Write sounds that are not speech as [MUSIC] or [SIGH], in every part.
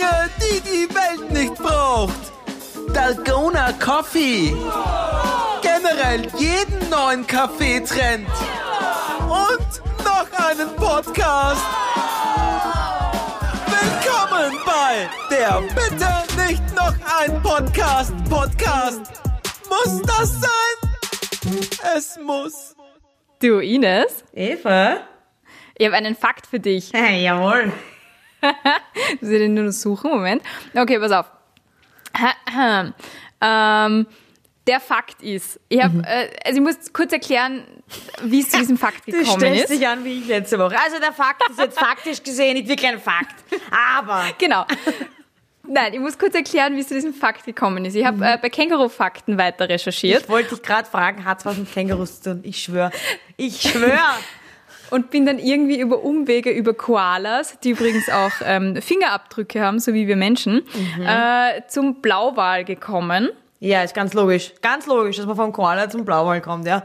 Dinge, die die Welt nicht braucht. Dalgona Coffee. Generell jeden neuen Kaffeetrend. Und noch einen Podcast. Willkommen bei der Bitte nicht noch ein Podcast. Podcast. Muss das sein? Es muss. Du, Ines, Eva? ich habe einen Fakt für dich. Hey, jawohl. [LAUGHS] Muss ich den nur noch suchen? Moment. Okay, pass auf. [CLEARS THROAT] ähm, der Fakt ist, ich habe, äh, also ich muss kurz erklären, wie es zu diesem Fakt [LAUGHS] Du gekommen stellst ist. dich an wie ich letzte Woche. Also der Fakt ist jetzt faktisch gesehen nicht wirklich ein Fakt. Aber [LAUGHS] Genau. Nein, ich muss kurz erklären, wie es zu diesem Fakt gekommen ist. Ich habe äh, bei Känguru-Fakten weiter recherchiert ich wollte dich gerade fragen, hat's was mit Kängurus zu tun? Ich schwöre. Ich schwöre. Und bin dann irgendwie über Umwege über Koalas, die übrigens auch ähm, Fingerabdrücke haben, so wie wir Menschen, äh, zum Blauwal gekommen. ja, ist ganz logisch. Ganz logisch, dass man vom Koala zum Blauwal kommt, ja.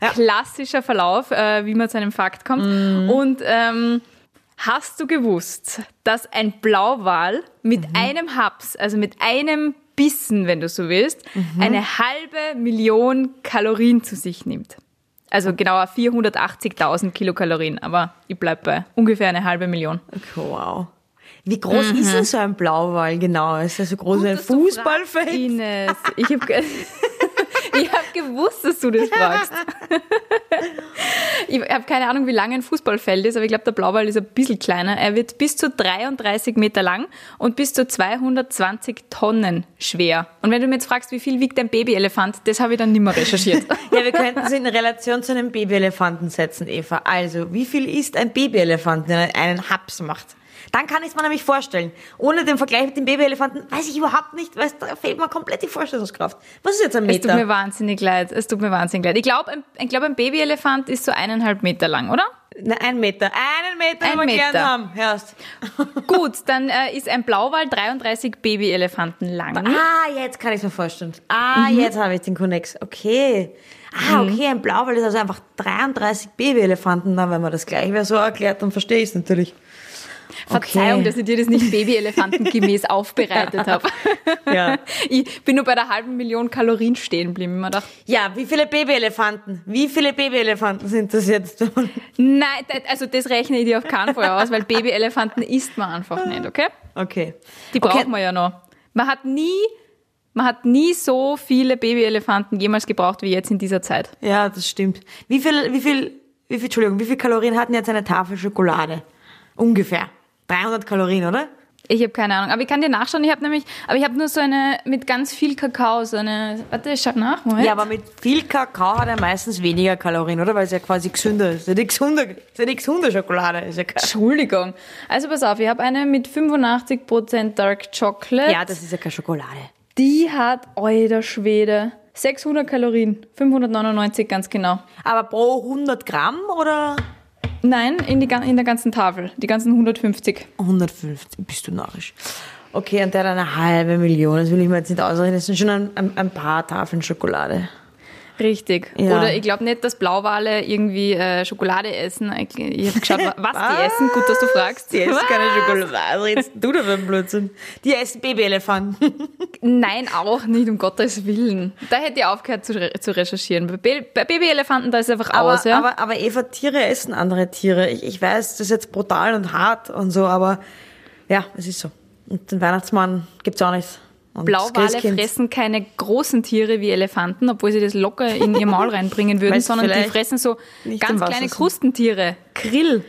klassischer Verlauf, äh, wie man zu einem Fakt kommt. Und ähm, hast du gewusst, dass ein Blauwal mit einem Haps, also mit einem Bissen, wenn du so willst, eine halbe Million Kalorien zu sich nimmt? Also genauer 480.000 Kilokalorien, aber ich bleib bei ungefähr eine halbe Million. Okay, wow. Wie groß ist denn so ein Blauwal genau? Ist das so groß wie ein Fußballfeld? Ines, ich habe [LAUGHS] ich hab gewusst, dass du das fragst. ich habe keine Ahnung, wie lang ein Fußballfeld ist, aber ich glaube, der Blauwal ist ein bisschen kleiner. Er wird bis zu 33 Meter lang und bis zu 220 Tonnen schwer. Und wenn du mir jetzt fragst, wie viel wiegt ein Babyelefant, das habe ich dann nicht mehr recherchiert. [LAUGHS] Ja, wir könnten es in Relation zu einem Babyelefanten setzen, Eva. Also, wie viel ist ein Babyelefant, der einen Haps macht? Dann kann ich es mir nämlich vorstellen. Ohne den Vergleich mit dem Babyelefanten weiß ich überhaupt nicht, weil da fehlt mir komplett die Vorstellungskraft. Was ist jetzt ein Es tut mir Meter? wahnsinnig leid. Es tut mir wahnsinnig leid. Ich glaube, ein, ich glaub, ein Babyelefant ist so eineinhalb Meter lang, oder? Na, ein Meter. Einen Meter, Ein wir gelernt Meter. haben. Hörst. [LAUGHS] Gut, dann äh, ist ein Blauwal 33 Babyelefanten lang. Ah, jetzt kann ich mir vorstellen. Ah, Mhm. jetzt habe ich den Connex. Okay. Ah, okay, ein Blauwal ist also einfach 33 Babyelefanten. Na, wenn man das gleich wäre so erklärt, dann verstehe ich es natürlich. Verzeihung, Okay. dass ich dir das nicht Babyelefantengemäß [LAUGHS] aufbereitet habe. Ja. Ich bin nur bei der halben Million Kalorien stehen geblieben. Ich Ja, wie viele Babyelefanten? Wie viele Babyelefanten sind das jetzt? [LAUGHS] nein, also das rechne ich dir auf keinen Fall aus, weil Babyelefanten isst man einfach nicht, okay? Okay. Die Okay. braucht man ja noch. Man hat nie, man hat nie so viele Babyelefanten jemals gebraucht wie jetzt in dieser Zeit. Ja, das stimmt. Wie viel, wie viel, wie viel, Entschuldigung, wie viel Kalorien hatten jetzt eine Tafel Schokolade? Ungefähr. 300 Kalorien, oder? Ich habe keine Ahnung, aber ich kann dir nachschauen. Ich habe nämlich, aber ich habe nur so eine mit ganz viel Kakao, so eine. Warte, ich schau nach. Moment. Ja, aber mit viel Kakao hat er meistens weniger Kalorien, oder? Weil es ja quasi gesünder ist. Es ist ja gesunde, es ist ja die gesunde Schokolade. Ist ja kein Entschuldigung. Also pass auf, ich habe eine mit 85% Dark Chocolate. ja, das ist ja keine Schokolade. Die hat, alter Schwede, 600 Kalorien. 599 ganz genau. Aber pro 100 Gramm oder Nein, in, die, in der ganzen Tafel. Die ganzen 150. 150? Bist du narrisch. Okay, und der hat eine halbe Million. Das will ich mir jetzt nicht ausrechnen. Das sind schon ein, ein, ein paar Tafeln Schokolade. Richtig. Ja. Oder ich glaube nicht, dass Blauwale irgendwie äh, Schokolade essen. Ich, habe geschaut, wa- was die [LAUGHS] essen. Gut, dass du fragst. Die essen Was? keine Schokolade. Was redest du da einen Blödsinn? Die essen Babyelefanten. [LAUGHS] Nein, auch nicht, um Gottes Willen. Da hätte ich aufgehört zu, re zu recherchieren. Bei, Ba- bei Babyelefanten, da ist einfach Aber, aus, ja? aber, aber Eva, Tiere essen andere Tiere. Ich, ich weiß, das ist jetzt brutal und hart und so, aber ja, es ist so. Und den Weihnachtsmann gibt's auch nicht. Und Blauwale fressen keine großen Tiere wie Elefanten, obwohl sie das locker in ihr Maul [LAUGHS] reinbringen würden, sondern die fressen so ganz kleine. Krustentiere. Krill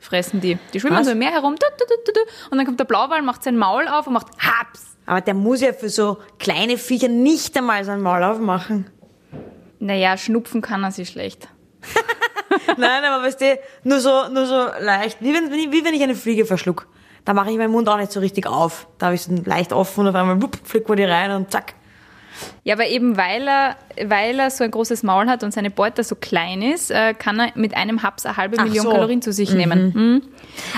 fressen die. Die schwimmen Was? so im Meer herum du, du, du, und dann kommt der Blauwal, macht sein Maul auf und macht Haps. Aber der muss ja für so kleine Viecher nicht einmal sein Maul aufmachen. Naja, schnupfen kann er sich schlecht. [LAUGHS] Nein, aber weißt du, nur so, nur so leicht. Wie wenn, wie wenn ich eine Fliege verschluck. Da mache ich meinen Mund auch nicht so richtig auf. Da habe ich so leicht offen und auf einmal wupp, fliegt man die rein und zack. Ja, aber eben weil er, weil er so ein großes Maul hat und seine Beute so klein ist, äh, kann er mit einem Haps eine halbe Ach Million so. Kalorien zu sich nehmen. Mhm.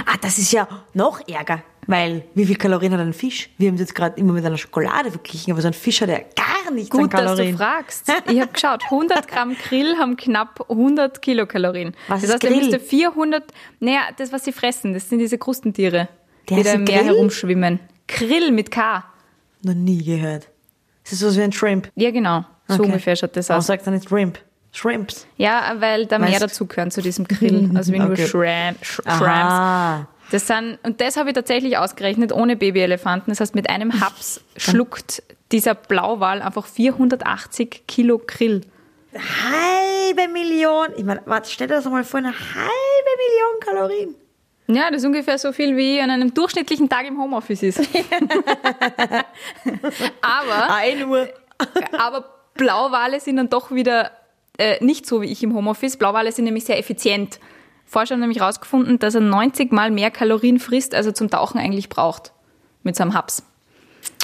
Ah, das ist ja noch ärger. Weil, wie viel Kalorien hat ein Fisch? Wir haben es jetzt gerade immer mit einer Schokolade verglichen, aber so ein Fisch hat ja gar nichts an Gut, dass Kalorien. du fragst. [LAUGHS] Ich habe geschaut, 100 Gramm Grill haben knapp 100 Kilokalorien. Was das ist heißt, er Grill? müsste 400, naja, das, was sie fressen, das sind diese Krustentiere, Der heißt im Meer Grill? herumschwimmen. Krill mit K. Noch nie gehört. Ist das so wie ein Shrimp? Ja, genau. So Okay. ungefähr schaut das Warum aus. sagt er nicht Shrimp? Shrimps. Ja, weil da mehr Weißt- dazugehören zu diesem Krill. [LAUGHS] Also wie nur Okay. Shrimp, Sh Shrimps. Das sind, und das habe ich tatsächlich ausgerechnet, ohne Babyelefanten. Das heißt, mit einem Haps [LAUGHS] schluckt dieser Blauwal einfach 480 Kilo Krill. Halbe Million. Ich meine, warte, stell dir das mal vor, eine halbe Million Kalorien. Ja, das ist ungefähr so viel wie an einem durchschnittlichen Tag im Homeoffice ist. [LAUGHS] aber, Ein Uhr. aber Blauwale sind dann doch wieder äh, nicht so wie ich im Homeoffice. Blauwale sind nämlich sehr effizient. Forscher haben nämlich herausgefunden, dass er 90 mal mehr Kalorien frisst, als er zum Tauchen eigentlich braucht. Mit seinem Haps.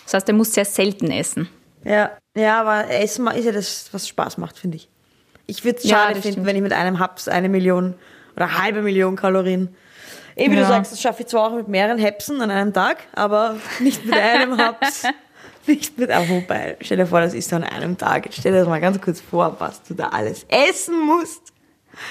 Das heißt, er muss sehr selten essen. Ja, ja, aber Essen ist ja das, was Spaß macht, finde ich. Ich würde es Ja, schade das finden, stimmt. wenn ich mit einem Haps eine Million oder halbe Million Kalorien. Eben wie du Ja. sagst, das schaffe ich zwar auch mit mehreren Hapsen an einem Tag, aber nicht mit einem Haps. [LAUGHS] Nicht mit einem wobei. Stell dir vor, das ist so an einem Tag. Stell dir das mal ganz kurz vor, was du da alles essen musst.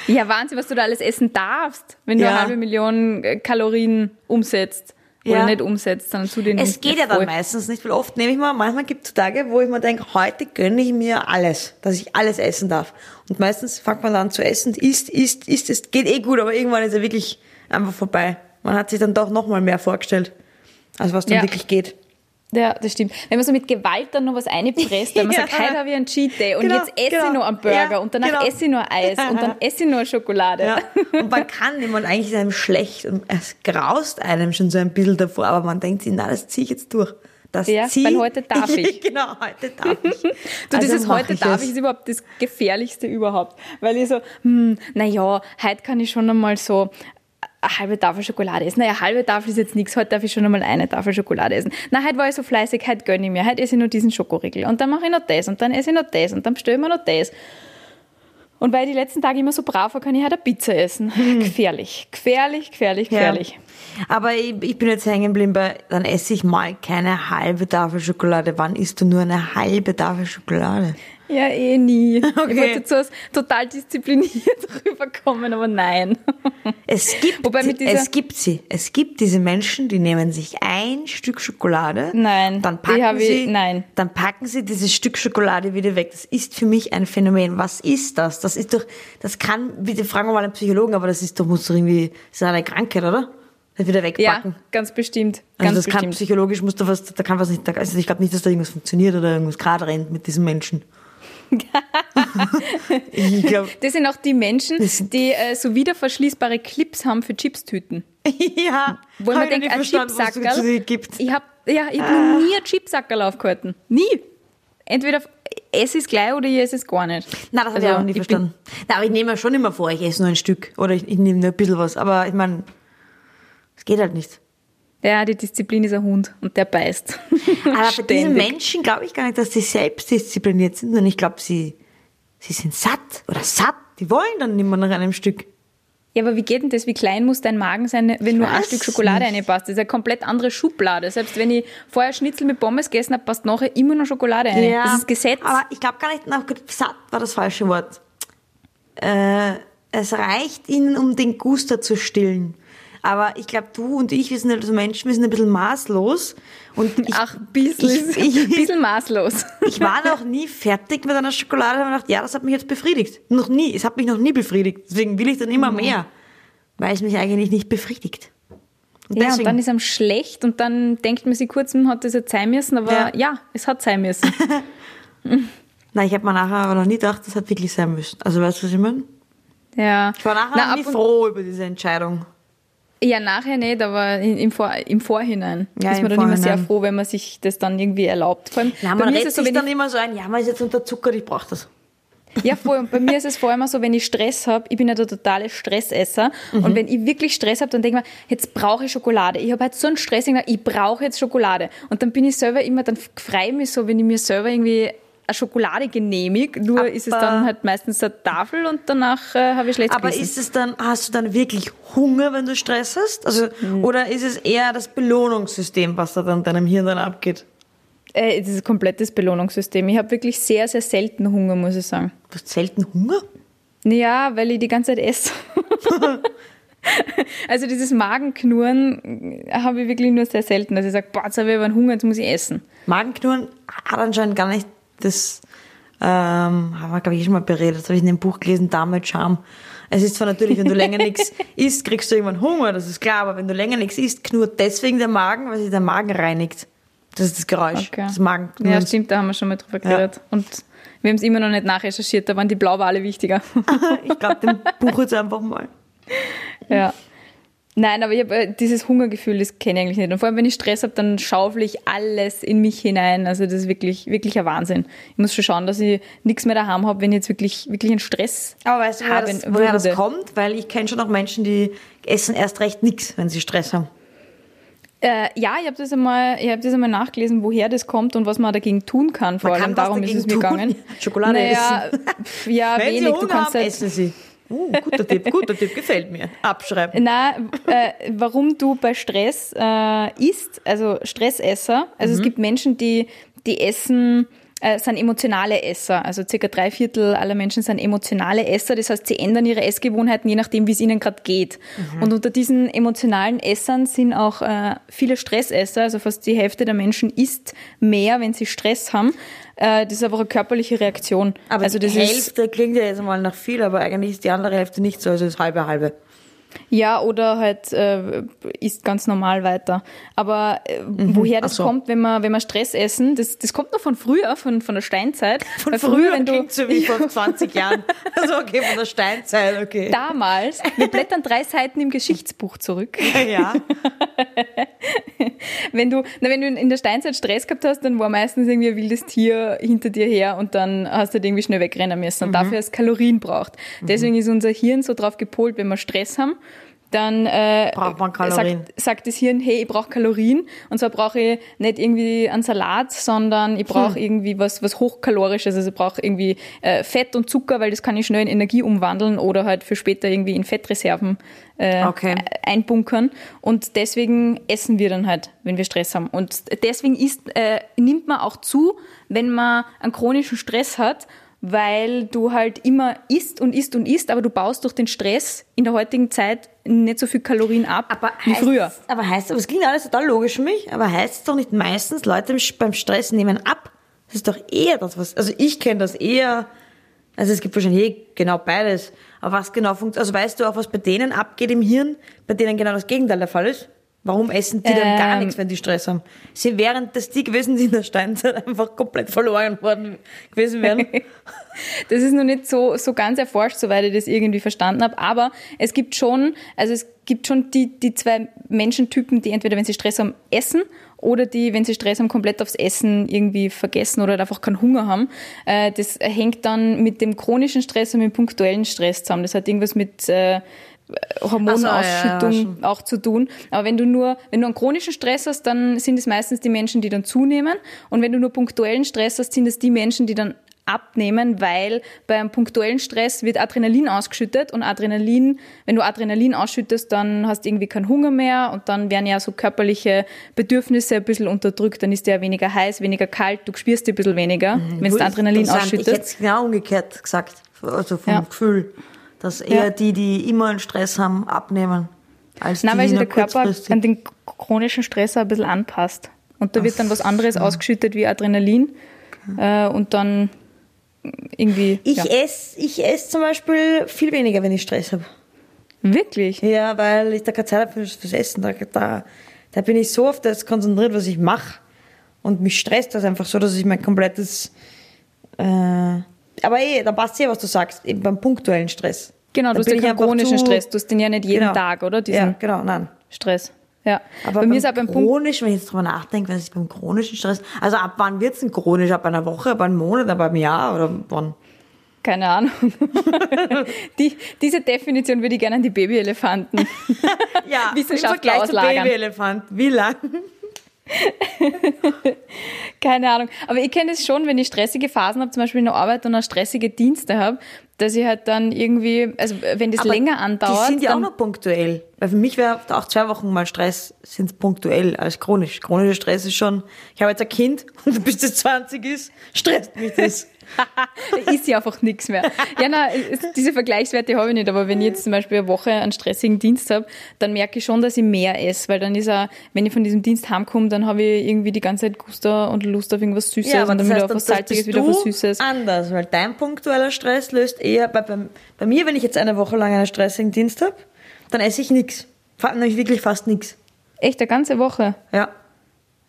Ja, Wahnsinn, was du da alles essen darfst, wenn du Ja. eine halbe Million äh, Kalorien umsetzt. Oder Ja. nicht umsetzt, sondern zu den Es geht ja dann meistens nicht, weil oft nehme ich mal, manchmal gibt es Tage, wo ich mir denke, heute gönne ich mir alles, dass ich alles essen darf. Und meistens fängt man dann an zu essen, isst, isst, isst, es geht eh gut, aber irgendwann ist er wirklich einfach vorbei. Man hat sich dann doch nochmal mehr vorgestellt, als was dann Ja. wirklich geht. Ja, das stimmt. Wenn man so mit Gewalt dann noch was einpresst, weil [LAUGHS] man Ja. sagt, heute habe ich einen Cheat Day und Genau, jetzt esse genau. ich noch einen Burger Ja, und danach genau. esse ich nur Eis und dann [LAUGHS] esse ich nur Schokolade. Ja. Und man kann nicht, man eigentlich ist einem schlecht und es graust einem schon so ein bisschen davor, aber man denkt sich, na, das ziehe ich jetzt durch. Das Ja, zieh weil heute darf [LAUGHS] ich. genau, heute darf ich. Du, Also dieses heute darf es. ich ist überhaupt das Gefährlichste überhaupt. Weil ich so, hm, naja, heute kann ich schon einmal so eine halbe Tafel Schokolade essen. Naja, halbe Tafel ist jetzt nichts, heute darf ich schon einmal eine Tafel Schokolade essen. Na, heute war ich so fleißig, heute gönne ich mir, heute esse ich nur diesen Schokoriegel. Und dann mache ich noch das und dann esse ich noch das und dann bestelle ich mir noch das. Und weil ich die letzten Tage immer so brav war, kann ich heute eine Pizza essen. [LAUGHS] Gefährlich, gefährlich, gefährlich, Hm. Ja. gefährlich. Aber ich, ich bin jetzt hängen geblieben bei, dann esse ich mal keine halbe Tafel Schokolade. Wann isst du nur eine halbe Tafel Schokolade? Ja, eh nie. [LAUGHS] Ich Okay. wollte jetzt so als total diszipliniert [LAUGHS] rüberkommen, aber nein. Es gibt, Wobei mit dieser- es gibt sie. Es gibt diese Menschen, die nehmen sich ein Stück Schokolade. Nein, Dann packen ich- sie, nein. Dann packen sie dieses Stück Schokolade wieder weg. Das ist für mich ein Phänomen. Was ist das? Das ist doch, das kann, bitte fragen wir mal einen Psychologen, aber das ist doch, muss doch irgendwie, das ist eine Krankheit, oder? Das wieder Ja, wegpacken. ganz bestimmt. Also Ganz das kann bestimmt. psychologisch muss da was, da kann was nicht, also ich glaube nicht, dass da irgendwas funktioniert oder irgendwas gerade rennt mit diesem Menschen. Ich glaube, [LAUGHS] Das sind auch die Menschen, die äh, so wiederverschließbare Clips haben für Chipstüten. [LAUGHS] ja. Wo man denkt, ein Chipsackerl. Ich habe ja, ich hab noch nie ein Chipsackerl aufgehalten. Nie. Entweder es gleich oder ich esse es gar nicht. Nein, das habe ich Also, auch nie bin- verstanden. Na, aber ich nehme mir schon immer vor, ich esse nur ein Stück oder ich, ich nehme nur ein bisschen was. Aber ich meine, es geht halt nicht. Ja, die Disziplin ist ein Hund und der beißt. Aber bei diesen. Menschen glaube ich gar nicht, dass sie selbstdiszipliniert sind, sondern ich glaube, sie, sie sind satt oder satt. Die wollen dann nicht mehr nach einem Stück. Ja, aber wie geht denn das? Wie klein muss dein Magen sein, wenn nur ein Stück Schokolade nicht. reinpasst? Das ist eine komplett andere Schublade. Selbst wenn ich vorher Schnitzel mit Pommes gegessen habe, passt nachher immer noch Schokolade rein. Das ist Gesetz. Aber ich glaube gar nicht, na, gut, satt war das falsche Wort. Äh, es reicht ihnen, um den Guster zu stillen. Aber ich glaube, du und ich, wir sind halt so Menschen, wir sind ein bisschen maßlos. Und ich, Ach, bisschen, ich, ich, bisschen maßlos. [LAUGHS] ich war noch nie fertig mit einer Schokolade und habe gedacht, ja, das hat mich jetzt befriedigt. Noch nie. Es hat mich noch nie befriedigt. Deswegen will ich dann Mhm. immer mehr. Weil es mich eigentlich nicht befriedigt. Und Ja, und dann ist einem schlecht und dann denkt man sich kurz, hm, hat das jetzt sein müssen, aber Ja. ja, es hat sein müssen. [LAUGHS] Nein, ich habe mir nachher aber noch nie gedacht, das hat wirklich sein müssen. Also weißt du, was ich meine? Ja. Ich war nachher Na, noch nie froh über diese Entscheidung. Ja, nachher nicht, aber im, Vor im Vorhinein Ja, ist man dann immer sehr Vorhinein. froh, wenn man sich das dann irgendwie erlaubt. Vor allem, Ja, bei man mir ist es so, wenn dann immer so ein, ja, man ist jetzt unterzuckert, ich brauche das. ja, voll. Bei mir ist es vor allem so, wenn ich Stress habe, ich bin ja der totale Stressesser. Mhm. Und wenn ich wirklich Stress habe, dann denke ich mir, jetzt brauche ich Schokolade. Ich habe halt so einen Stress, ich brauche jetzt Schokolade. Und dann bin ich selber immer, dann freue ich mich so, wenn ich mir selber irgendwie eine Schokolade genehmige. Nur Aber- ist es dann halt meistens eine Tafel und danach äh, habe ich schlechtes Aber Gewissen. ist es dann, hast du dann wirklich Hunger, wenn du Stress hast? Also, oder ist es eher das Belohnungssystem, was da dann deinem Hirn dann abgeht? Äh, ein komplettes Belohnungssystem. Ich habe wirklich sehr, sehr selten Hunger, muss ich sagen. Du hast selten Hunger? Ja, weil ich die ganze Zeit esse. [LAUGHS] Also dieses Magenknurren habe ich wirklich nur sehr selten, dass ich sage, boah, jetzt habe ich aber einen Hunger, jetzt muss ich essen. Magenknurren hat anscheinend gar nicht das, ähm, haben wir, glaube ich, eh schon mal beredet, das habe ich in dem Buch gelesen, Dame Charme. Es ist zwar natürlich, wenn du länger [LAUGHS] nichts isst, kriegst du irgendwann Hunger, das ist klar, aber wenn du länger nichts isst, knurrt deswegen der Magen, weil sich der Magen reinigt. Das ist das Geräusch. Okay. Das Magenknurren. Ja, stimmt, da haben wir schon mal drüber geredet. Und wir haben es immer noch nicht nachrecherchiert, da waren die Blauwale wichtiger. [LAUGHS] Ich glaube, dem Buch jetzt einfach mal. ja. Nein, aber ich habe äh, dieses Hungergefühl, das kenne ich eigentlich nicht. Und vor allem, wenn ich Stress habe, dann schaufel ich alles in mich hinein. Also das ist wirklich, wirklich ein Wahnsinn. Ich muss schon schauen, dass ich nichts mehr daheim habe, wenn ich jetzt wirklich, wirklich einen Stress Aber weißt du, woher, das, woher das kommt? Weil ich kenne schon auch Menschen, die essen erst recht nichts, wenn sie Stress haben. Äh, ja, ich habe das, einmal, ich hab das einmal nachgelesen, woher das kommt und was man dagegen tun kann. Vor Man allem darum ist es mir tun. gegangen. [LAUGHS] Schokolade naja, essen. pf, Ja, Wenn wenig. sie Du kannst haben, halt, essen sie. Uh, guter Tipp, guter Tipp, gefällt mir. Abschreiben. Na, äh, warum du bei Stress äh, isst, also Stressesser, also Mhm. es gibt Menschen, die, die essen, äh, sind emotionale Esser. Also circa drei Viertel aller Menschen sind emotionale Esser. Das heißt, sie ändern ihre Essgewohnheiten je nachdem, wie es ihnen gerade geht. Mhm. Und unter diesen emotionalen Essern sind auch äh, viele Stressesser. Also fast die Hälfte der Menschen isst mehr, wenn sie Stress haben. Äh, das ist einfach eine körperliche Reaktion. Aber also die das ist Hälfte klingt ja jetzt mal nach viel, aber eigentlich ist die andere Hälfte nicht so, also das halbe halbe. Ja, oder halt äh, isst ganz normal weiter. Aber äh, woher das Mhm. so. kommt, wenn man, wenn man Stress essen, das, das kommt noch von früher, von, von der Steinzeit. [LAUGHS] Von Weil früher, wenn du klingt so wie [LAUGHS] vor 20 Jahren. Also okay, von der Steinzeit, okay. damals, wir blättern drei Seiten im Geschichtsbuch zurück. Ja. [LAUGHS] Wenn du, na, wenn du in der Steinzeit Stress gehabt hast, dann war meistens irgendwie ein wildes Tier hinter dir her und dann hast du halt irgendwie schnell wegrennen müssen. Und Mhm. dafür es Kalorien braucht. Deswegen ist unser Hirn so drauf gepolt, wenn wir Stress haben, dann äh, Kalorien. Sagt, sagt das Hirn, hey, ich brauche Kalorien. Und zwar brauche ich nicht irgendwie einen Salat, sondern ich brauche Hm. irgendwie was, was hochkalorisches. Also ich brauche irgendwie äh, Fett und Zucker, weil das kann ich schnell in Energie umwandeln oder halt für später irgendwie in Fettreserven äh, Okay. einbunkern. Und deswegen essen wir dann halt, wenn wir Stress haben. Und deswegen isst, äh, nimmt man auch zu, wenn man einen chronischen Stress hat, weil du halt immer isst und isst und isst, aber du baust durch den Stress in der heutigen Zeit nicht so viel Kalorien ab Aber wie früher. Aber heißt, aber es klingt alles total logisch für mich, aber heißt es doch nicht meistens, Leute beim Stress nehmen ab? Das ist doch eher das, was, also ich kenne das eher, also es gibt wahrscheinlich eh genau beides, aber was genau funktioniert, also weißt du auch, was bei denen abgeht im Hirn, bei denen genau das Gegenteil der Fall ist? Warum essen die dann gar Ähm. nichts, wenn die Stress haben? Sie während dass die gewesen sind in der Steinzeit einfach komplett verloren worden gewesen wären. [LAUGHS] Das ist noch nicht so, so ganz erforscht, soweit ich das irgendwie verstanden habe. Aber es gibt schon, also es gibt schon die, die zwei Menschentypen, die entweder, wenn sie Stress haben, essen oder die, wenn sie Stress haben, komplett aufs Essen irgendwie vergessen oder einfach keinen Hunger haben. Äh, Das hängt dann mit dem chronischen Stress und mit dem punktuellen Stress zusammen. Das hat irgendwas mit äh, Hormonausschüttung so, ja, ja, auch zu tun. Aber wenn du nur, wenn du einen chronischen Stress hast, dann sind es meistens die Menschen, die dann zunehmen. Und wenn du nur punktuellen Stress hast, sind es die Menschen, die dann abnehmen, weil beim punktuellen Stress wird Adrenalin ausgeschüttet und Adrenalin, wenn du Adrenalin ausschüttest, dann hast du irgendwie keinen Hunger mehr und dann werden ja so körperliche Bedürfnisse ein bisschen unterdrückt, dann ist der weniger heiß, weniger kalt, du spürst dich ein bisschen weniger, wenn du Adrenalin Interessant. Ich hätte ausschüttest. es genau umgekehrt gesagt, also vom Ja. Gefühl, dass eher Ja. die, die immer einen Stress haben, abnehmen, als Nein, die, weil die sich der Körper an den chronischen Stress auch ein bisschen anpasst. Und da wird dann was anderes ausgeschüttet wie Adrenalin. Äh, und dann irgendwie. Ich ja. esse ich ess zum Beispiel viel weniger, wenn ich Stress habe. Wirklich? Ja, weil ich da keine Zeit habe fürs, fürs Essen. Da, da, da bin ich so auf das konzentriert, was ich mache. Und mich stresst das einfach so, dass ich mein komplettes. Äh, aber eh, da passt ja, was du sagst, eben beim punktuellen Stress. Genau, du hast bin ja keinen chronischen zu- Stress. Du hast den ja nicht jeden Genau. Tag, oder? Diesen Ja, genau, nein. Stress. Ja. Aber Bei mir ist auch beim Punkt. chronisch, wenn ich jetzt drüber nachdenke, was ist beim chronischen Stress? Also ab wann wird's denn chronisch? Ab einer Woche, ab einem Monat, ab einem Jahr oder wann? Keine Ahnung. [LAUGHS] Die, diese Definition würde ich gerne an die Babyelefanten. [LAUGHS] Ja, [LAUGHS] Wissenschaftler auslagern. Babyelefant. Wie lang? Keine Ahnung. Aber ich kenne es schon, wenn ich stressige Phasen habe, zum Beispiel in der Arbeit und auch stressige Dienste habe, dass ich halt dann irgendwie, also wenn das Aber länger andauert, Die sind ja auch noch punktuell. Weil für mich wäre auch zwei Wochen mal Stress, sind punktuell als chronisch. Chronischer Stress ist schon, ich habe jetzt ein Kind [LAUGHS] und bis das 20 ist, stresst mich das. [LAUGHS] da ist ja einfach nichts mehr. Ja, na, diese Vergleichswerte habe ich nicht, aber wenn ich jetzt zum Beispiel eine Woche einen stressigen Dienst habe, dann merke ich schon, dass ich mehr esse, weil dann ist auch, wenn ich von diesem Dienst heimkomme, dann habe ich irgendwie die ganze Zeit Guster und Lust auf irgendwas Süßes und dann wieder auf was Salziges, wieder auf was Süßes. anders, weil dein punktueller Stress löst eher, bei, bei, bei mir, wenn ich jetzt eine Woche lang einen stressigen Dienst habe, dann esse ich nichts. Nämlich wirklich fast nichts. Echt, eine ganze Woche. Ja.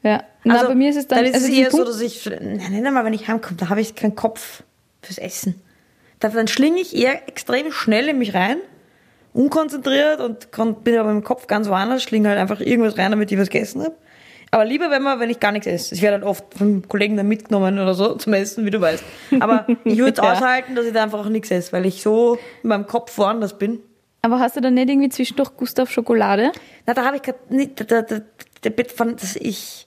Ja. Na, Also, bei mir ist es dann, Dann ist also es eher so, Punkt- dass ich, nein, nein, mal, wenn ich heimkomme, da habe ich keinen Kopf fürs Essen. Da, dann schlinge ich eher extrem schnell in mich rein, unkonzentriert und bin aber im Kopf ganz woanders, schlinge halt einfach irgendwas rein, damit ich was gegessen habe. Aber lieber, wenn man, wenn ich gar nichts esse. Ich werde halt oft vom Kollegen dann mitgenommen oder so zum Essen, wie du weißt. Aber [LAUGHS] ich würde es Ja. aushalten, dass ich da einfach auch nichts esse, weil ich so in meinem Kopf woanders bin. aber hast du dann nicht irgendwie zwischendurch Gustav Schokolade? Na, da habe ich grad nicht, da, da, da, da, von, das, ich,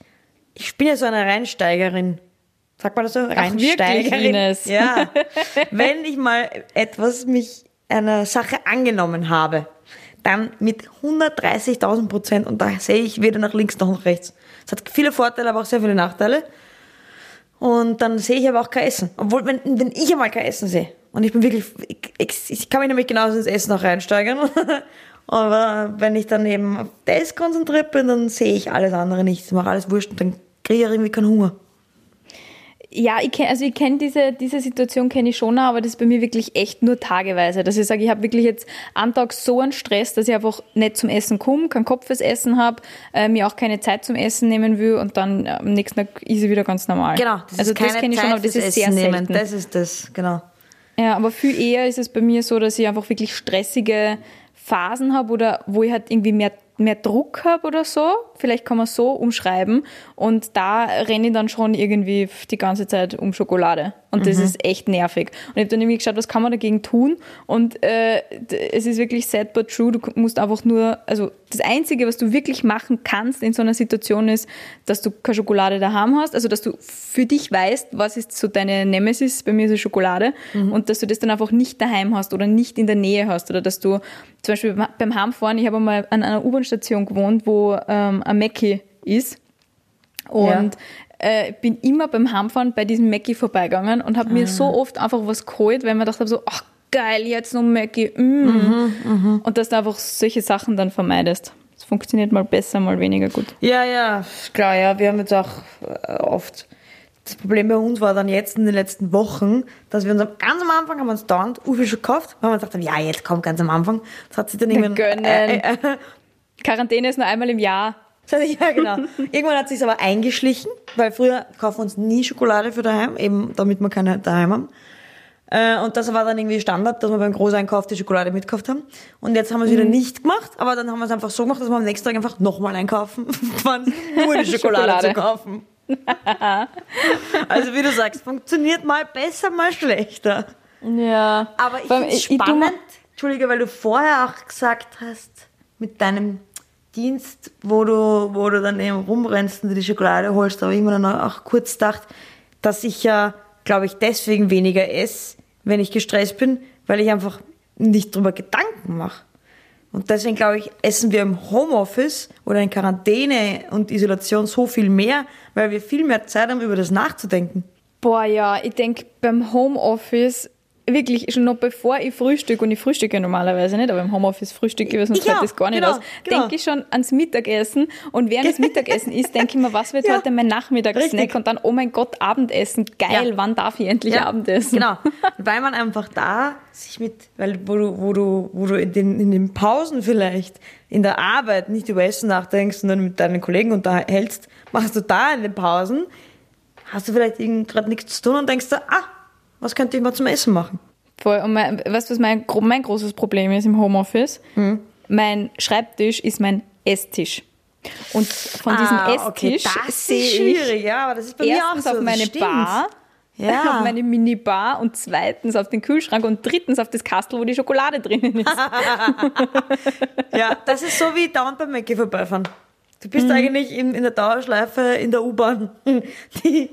ich bin ja so eine Reinsteigerin. Sagt man das so? wirklich, Ines? Ja. [LAUGHS] Wenn ich mal etwas mich einer Sache angenommen habe, dann mit 130.000 Prozent und da sehe ich weder nach links noch nach rechts. Es hat viele Vorteile, aber auch sehr viele Nachteile. Und dann sehe ich aber auch kein Essen. Obwohl, wenn, wenn ich einmal kein Essen sehe, und ich bin wirklich, ich, ich kann mich nämlich genauso ins Essen auch reinsteigern. [LAUGHS] aber wenn ich dann eben auf das konzentriert bin, dann sehe ich alles andere nicht. Ich mache alles wurscht und dann kriege ich irgendwie keinen Hunger. Ja, ich kenn, also ich kenne diese, diese Situation kenne ich schon, aber das ist bei mir wirklich echt nur tageweise. Dass ich sage, ich habe wirklich jetzt am Tag so einen Stress, dass ich einfach nicht zum Essen komme, keinen Kopf fürs Essen habe, äh, mir auch keine Zeit zum Essen nehmen will und dann am nächsten Tag ist sie wieder ganz normal. Genau, das also das kenne ich schon, aber das ist sehr Essen nehmen. selten. Das ist das, genau. Ja, aber viel eher ist es bei mir so, dass ich einfach wirklich stressige Phasen habe oder wo ich halt irgendwie mehr, mehr Druck habe oder so. Vielleicht kann man so umschreiben. Und da renne ich dann schon irgendwie die ganze Zeit um Schokolade. Und das ist echt nervig. Und ich habe dann irgendwie geschaut, was kann man dagegen tun? Und äh, es ist wirklich sad but true. Du musst einfach nur, also das Einzige, was du wirklich machen kannst in so einer Situation ist, dass du keine Schokolade daheim hast. Also dass du für dich weißt, was ist so deine Nemesis, bei mir ist es Schokolade. Und dass du das dann einfach nicht daheim hast oder nicht in der Nähe hast. Oder dass du zum Beispiel beim- Heimfahren, ich habe einmal an einer U-Bahn-Station gewohnt, wo ähm, ein Mackie ist. Und äh, bin immer beim Heimfahren bei diesem Mackie vorbeigegangen und habe mir so oft einfach was geholt, weil man dachte so, ach geil, jetzt noch Mackie. Mm. Und dass du einfach solche Sachen dann vermeidest. Das funktioniert mal besser, mal weniger gut. Ja, ja, klar, ja. Wir haben jetzt auch äh, oft. Das Problem bei uns war dann jetzt in den letzten Wochen, dass wir uns am, ganz am Anfang haben wir uns dauernd Uwe schon gekauft, weil wir gedacht haben, ja, jetzt kommt ganz am Anfang. Das hat sich dann irgendwann. gönnen. Äh, äh, Quarantäne ist nur einmal im Jahr. [LAUGHS] ja, genau. irgendwann hat sich aber eingeschlichen, weil früher kaufen wir uns nie Schokolade für daheim, eben damit wir keine daheim haben. Äh, Und das war dann irgendwie Standard, dass wir beim Großeinkauf die Schokolade mitgekauft haben. Und jetzt haben wir es Mhm. wieder nicht gemacht, aber dann haben wir es einfach so gemacht, dass wir am nächsten Tag einfach nochmal einkaufen, [LAUGHS] waren nur die Schokolade, Schokolade. zu kaufen. also wie du sagst, funktioniert mal besser, mal schlechter. Ja. Aber ich finde ich- ich spannend, mal- Entschuldige, weil du vorher auch gesagt hast, mit deinem Dienst, wo du, wo du dann eben rumrennst und dir die Schokolade holst, aber ich mir dann auch kurz gedacht, dass ich ja, glaube ich, deswegen weniger esse, wenn ich gestresst bin, weil ich einfach nicht drüber Gedanken mache. Und deswegen glaube ich, essen wir im Homeoffice oder in Quarantäne und Isolation so viel mehr, weil wir viel mehr Zeit haben, über das nachzudenken. Boah, ja, ich denke beim Homeoffice, wirklich schon noch bevor ich frühstücke, und ich frühstücke normalerweise nicht, aber im Homeoffice frühstücke ich, sonst auch, das gar nicht genau, aus, genau. denke ich schon ans Mittagessen und während das [LAUGHS] Mittagessen ist, denke ich mir, was wird Ja, heute mein Nachmittagssnack und dann, oh mein Gott, Abendessen, geil, Ja. wann darf ich endlich Abendessen? Genau. [LAUGHS] Weil man einfach da sich mit, weil wo du, wo du, wo du in den, in den Pausen vielleicht in der Arbeit nicht über Essen nachdenkst, sondern mit deinen Kollegen unterhältst, machst du da in den Pausen, hast du vielleicht gerade nichts zu tun und denkst du, ah, was könnte ich mal zum Essen machen? Voll. Und mein, weißt du, was mein, mein großes Problem ist im Homeoffice? Hm. Mein Schreibtisch ist mein Esstisch. Und von diesem Ah, okay, Esstisch das sehe ist ich schwierig, ja, aber das ist bei mir auch erstens so. auf das meine stimmt. Bar, Ja. [LAUGHS] auf meine Minibar und zweitens auf den Kühlschrank und drittens auf das Kastel, wo die Schokolade drinnen ist. [LAUGHS] Ja, das ist so wie dauernd beim Mäcki vorbeifahren. Du Mhm. bist eigentlich in, in der Dauerschleife in der U-Bahn, [LAUGHS] die,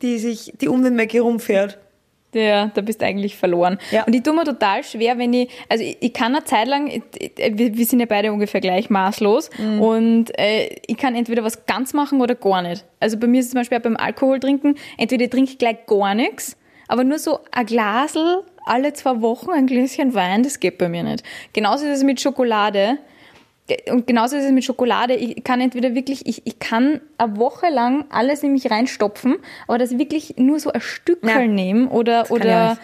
die sich, die um den Mäcki rumfährt. Ja, da bist du eigentlich verloren. Ja. Und ich tue mir total schwer, wenn ich, also ich, ich kann eine Zeit lang, ich, ich, wir, wir sind ja beide ungefähr gleich maßlos Mhm. und äh, ich kann entweder was ganz machen oder gar nicht. Also bei mir ist es zum Beispiel auch beim Alkohol trinken, entweder ich trinke gleich gar nichts, aber nur so ein Glasel alle zwei Wochen, ein Gläschen Wein, das geht bei mir nicht. Genauso ist es mit Schokolade. Und genauso ist es mit Schokolade. Ich kann entweder wirklich, ich, ich kann eine Woche lang alles in mich reinstopfen, aber das wirklich nur so ein Stückchen Ja. nehmen oder, oder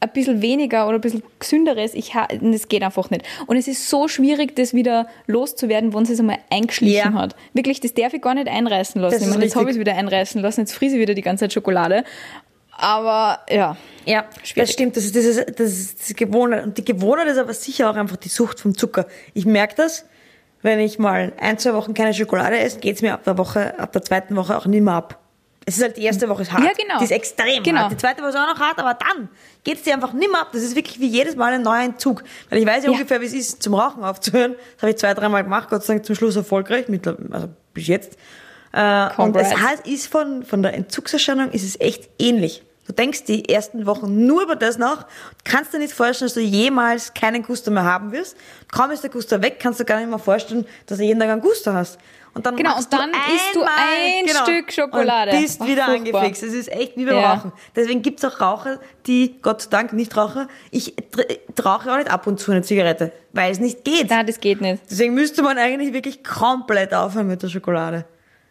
ein bisschen weniger oder ein bisschen gesünderes, ich das geht einfach nicht. Und es ist so schwierig, das wieder loszuwerden, wenn es es einmal eingeschlichen Ja. hat. Wirklich, das darf ich gar nicht einreißen lassen. Das ich meine, jetzt habe ich es wieder einreißen lassen, jetzt friese ich wieder die ganze Zeit Schokolade. Aber ja, Ja, Schwierig. das stimmt. Das ist, das ist, das ist die Gewohnheit. Und die Gewohnheit ist aber sicher auch einfach die Sucht vom Zucker. Ich merke das, wenn ich mal ein, zwei Wochen keine Schokolade esse, geht's mir ab der Woche, ab der zweiten Woche auch nicht mehr ab. Es ist halt die erste Woche ist hart. Ja, genau. Die ist extrem Genau. hart. Die zweite Woche ist auch noch hart, aber dann geht's dir einfach nicht mehr ab. Das ist wirklich wie jedes Mal ein neuer Entzug. Weil ich weiß ja, Ja. ungefähr, wie es ist, zum Rauchen aufzuhören. Das habe ich zwei, dreimal gemacht, Gott sei Dank zum Schluss erfolgreich, mittlerweile, also bis jetzt. Äh, und es ist von, von der Entzugserscheinung ist es echt ähnlich. Du denkst die ersten Wochen nur über das nach, kannst dir nicht vorstellen, dass du jemals keinen Gusto mehr haben wirst. Kaum ist der Gusto weg, kannst du gar nicht mehr vorstellen, dass du jeden Tag einen Gusto hast. Und dann Genau, und dann du isst du ein Stück Schokolade. Und bist Ach, wieder furchtbar. angefixt. Es ist echt wie beim Ja. Rauchen. Deswegen gibt's auch Raucher, die, Gott sei Dank, nicht Raucher. Ich rauche auch nicht ab und zu eine Zigarette, weil es nicht geht. nein, das geht nicht. Deswegen müsste man eigentlich wirklich komplett aufhören mit der Schokolade.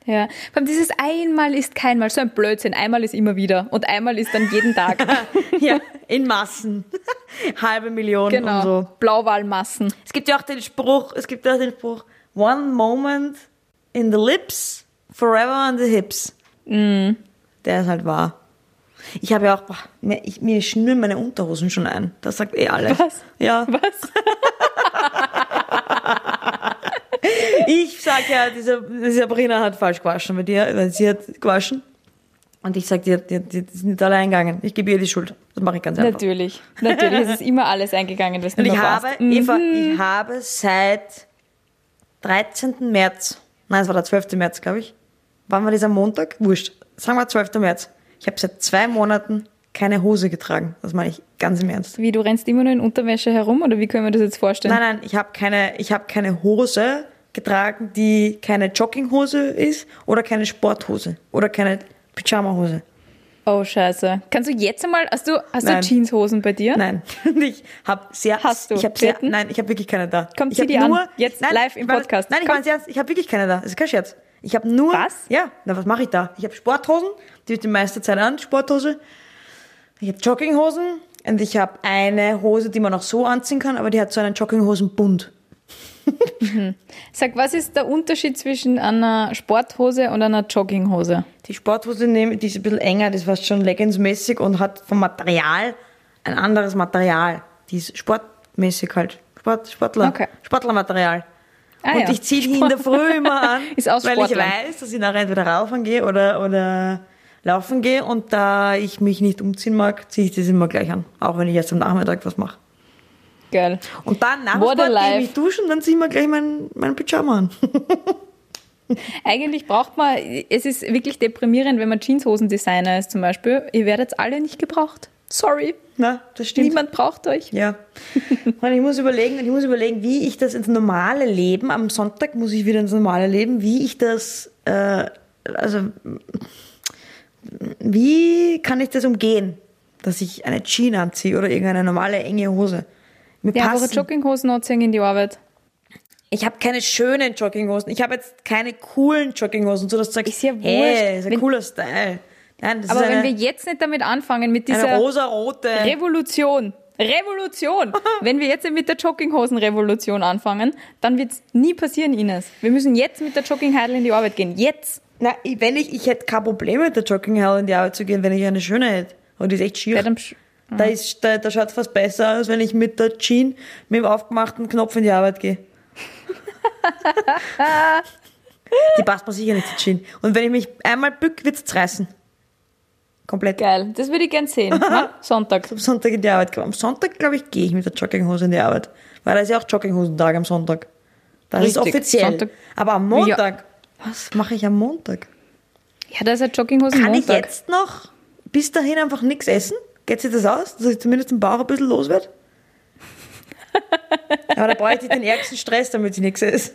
Ja. Vor allem dieses einmal ist keinmal, so ein Blödsinn. Einmal ist immer wieder und einmal ist dann jeden Tag. [LAUGHS] ja, in Massen. [LAUGHS] Halbe Million genau. und so. Blauwalmassen. Es gibt ja auch den Spruch, es gibt ja auch den Spruch, one moment in the lips, forever on the hips. Der ist halt wahr. Ich habe ja auch, boah, mir, ich, mir schnüren meine Unterhosen schon ein. Das sagt eh alles. Was? Ja. Was? [LAUGHS] Ich sag ja, diese, diese Sabrina hat falsch gewaschen bei dir, weil sie hat gewaschen. Und ich sag dir, die, die, die sind nicht alle eingegangen. Ich gebe ihr die Schuld. Das mache ich ganz einfach. Natürlich. Natürlich. Es ist immer alles eingegangen, was Und nicht ich mehr habe, passt. Eva, Mhm. ich habe seit 13. März, nein, es war der 12. März, glaube ich. Wann war dieser Montag? Wurscht. Sagen wir 12. März. Ich habe seit zwei Monaten keine Hose getragen. Das meine ich ganz im Ernst. Wie, du rennst immer nur in Unterwäsche herum oder wie können wir das jetzt vorstellen? Nein, nein, ich habe keine, ich habe keine Hose getragen, die keine Jogginghose ist oder keine Sporthose oder keine Pyjamahose. Oh, scheiße. Kannst du jetzt einmal, hast du, hast Nein. du Jeanshosen bei dir? Nein, [LAUGHS] ich habe sehr, Hast du? ich habe sehr, nein, ich habe wirklich keine da. Komm, ich hab die an. nur, Jetzt nein, live im ich Podcast. Nein, ich meine ernst, ich habe wirklich keine da. Das ist kein Scherz. Ich habe nur, Was? Ja, na was mache ich da? Ich habe Sporthosen, die ist die meiste Zeit an, Sporthose. Ich habe Jogginghosen und ich habe eine Hose, die man auch so anziehen kann, aber die hat so einen Jogginghosenbund. Sag, was ist der Unterschied zwischen einer Sporthose und einer Jogginghose? Die Sporthose nehme, die ist ein bisschen enger, das war schon leggingsmäßig und hat vom Material ein anderes Material. Die ist sportmäßig halt. Sport, Sportler. Okay. Sportlermaterial. Ah, und ja. ich ziehe die in der Früh immer [LAUGHS] an, weil ich weiß, dass ich nachher entweder raufen gehe oder, oder laufen gehe und da ich mich nicht umziehen mag, ziehe ich das immer gleich an. Auch wenn ich erst am Nachmittag was mache. Geil. Und dann nach dem What Sport gehe ich duschen dann ziehe ich mir gleich mein, mein Pyjama an. [LAUGHS] Eigentlich braucht man, es ist wirklich deprimierend, wenn man Jeanshosen-Designer ist zum Beispiel. Ihr werdet alle nicht gebraucht. Sorry. Na, das stimmt. Niemand braucht euch. Ja. [LAUGHS] Und ich muss überlegen, ich muss überlegen, wie ich das ins normale Leben, am Sonntag muss ich wieder ins normale Leben, wie ich das, äh, also, wie kann ich das umgehen, dass ich eine Jeans anziehe oder irgendeine normale enge Hose? Mir Ja, eure passen. Jogginghosen anziehen in die Arbeit. Ich habe keine schönen Jogginghosen. Ich habe jetzt keine coolen Jogginghosen, so dass du sagst, Ist ja hey, wurscht. ist ein Wenn- cooler Style. Nein, das Aber ist wenn eine, wir jetzt nicht damit anfangen, mit dieser eine rosarote. Revolution, Revolution, [LAUGHS] wenn wir jetzt nicht mit der Jogginghosen-Revolution anfangen, dann wird es nie passieren, Ines. Wir müssen jetzt mit der Joggingheidel in die Arbeit gehen. Jetzt. Na, ich- wenn ich, ich hätte kein Problem mit der Jogginghose in die Arbeit zu gehen, wenn ich eine schöne hätte. Und die ist echt schier. Ja, dann Da, ist, da, da schaut fast besser aus, wenn ich mit der Jeans mit dem aufgemachten Knopf in die Arbeit gehe. [LAUGHS] die passt mir sicher nicht, die Jeans. Und wenn ich mich einmal bück, wird's zerreißen. Komplett. Geil. Das würde ich gern sehen. [LAUGHS] Sonntag. Am Sonntag in die Arbeit. Am Sonntag, glaube ich, gehe ich mit der Jogginghose in die Arbeit. Weil da ist ja auch Jogginghosentag am Sonntag. Das ist Richtig. offiziell. Sonntag- Aber am Montag, was mache ich am Montag? Ja, da ist ein Jogginghosen Kann ich Montag. jetzt noch bis dahin einfach nichts essen? Geht sich das aus, dass ich zumindest den Bauch ein bisschen los wird? [LAUGHS] Aber da bräuchte ich den ärgsten Stress, damit ich nichts esse.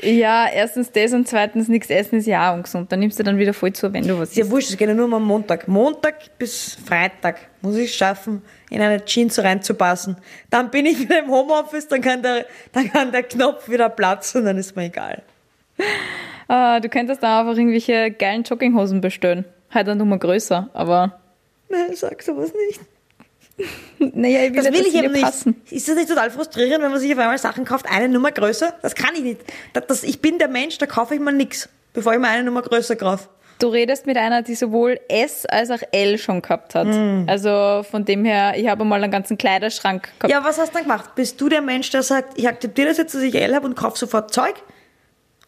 Ja, erstens das und zweitens nichts essen ist ja auch ungesund. Dann nimmst du dann wieder voll zu, wenn du was Ist ja isst. wurscht, es geht ja nur um am Montag. Montag bis Freitag muss ich es schaffen, in eine Jeans reinzupassen. Dann bin ich wieder im Homeoffice, dann kann der, dann kann der Knopf wieder platzen, dann ist mir egal. Ah, du könntest da einfach irgendwelche geilen Jogginghosen bestellen. Halt eine Nummer größer, aber Nein, sag sowas nicht. naja, ich will, Das ja, will ich eben nicht. passen. Ist das nicht total frustrierend, wenn man sich auf einmal Sachen kauft, eine Nummer größer? Das kann ich nicht. Das, das, ich bin der Mensch, da kaufe ich mal nichts, bevor ich mir eine Nummer größer kaufe. Du redest mit einer, die sowohl S als auch L schon gehabt hat. Hm. Also von dem her, ich habe mal einen ganzen Kleiderschrank gehabt. Ja, was hast du dann gemacht? Bist du der Mensch, der sagt, ich akzeptiere das jetzt, dass ich L habe und kaufe sofort Zeug?